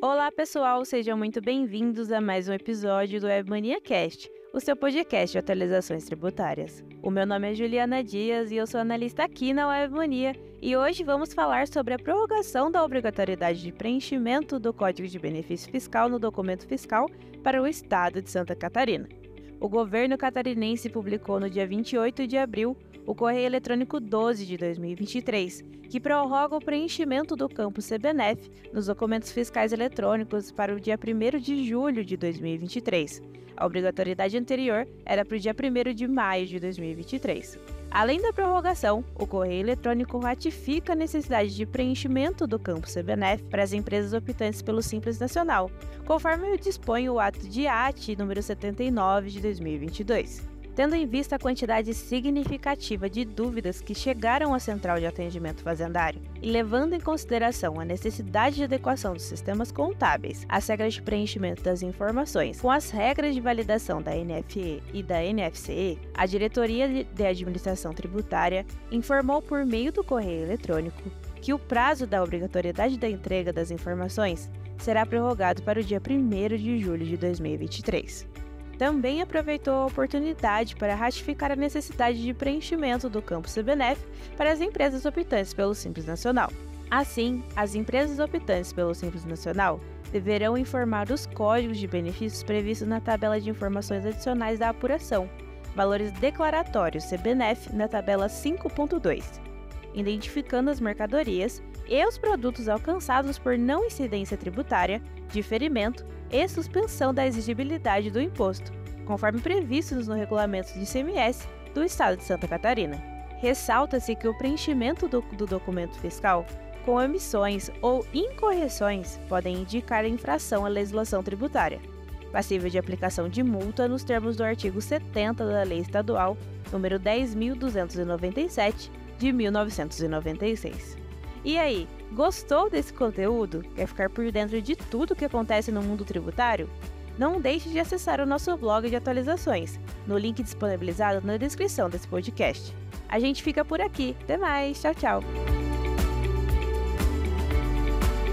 Olá, pessoal, sejam muito bem-vindos a mais um episódio do Webmania Cast, o seu podcast de atualizações tributárias. O meu nome é Juliana Dias e eu sou analista aqui na Webmania e hoje vamos falar sobre a prorrogação da obrigatoriedade de preenchimento do Código de Benefício Fiscal no documento fiscal para o Estado de Santa Catarina. O governo catarinense publicou no dia 28 de abril o Correio Eletrônico 12 de 2023, que prorroga o preenchimento do campo CBNF nos documentos fiscais eletrônicos para o dia 1 de julho de 2023. A obrigatoriedade anterior era para o dia 1 de maio de 2023. Além da prorrogação, o Correio Eletrônico ratifica a necessidade de preenchimento do campo CBNF para as empresas optantes pelo Simples Nacional, conforme dispõe o ato de AT número 79 de 2022 tendo em vista a quantidade significativa de dúvidas que chegaram à central de atendimento fazendário e levando em consideração a necessidade de adequação dos sistemas contábeis às regras de preenchimento das informações com as regras de validação da NFE e da NFCE, a Diretoria de Administração Tributária informou por meio do correio eletrônico que o prazo da obrigatoriedade da entrega das informações será prorrogado para o dia 1 de julho de 2023 também aproveitou a oportunidade para ratificar a necessidade de preenchimento do campo CBNF para as empresas optantes pelo Simples Nacional. Assim, as empresas optantes pelo Simples Nacional deverão informar os códigos de benefícios previstos na tabela de informações adicionais da apuração, valores declaratórios CBNF na tabela 5.2, identificando as mercadorias e os produtos alcançados por não incidência tributária, diferimento e suspensão da exigibilidade do imposto, conforme previstos no regulamento de ICMS do Estado de Santa Catarina. Ressalta-se que o preenchimento do, do documento fiscal com omissões ou incorreções podem indicar infração à legislação tributária, passível de aplicação de multa nos termos do artigo 70 da Lei Estadual número 10.297 de 1996. E aí, gostou desse conteúdo? Quer ficar por dentro de tudo que acontece no mundo tributário? Não deixe de acessar o nosso blog de atualizações, no link disponibilizado na descrição desse podcast. A gente fica por aqui. Até mais. Tchau, tchau.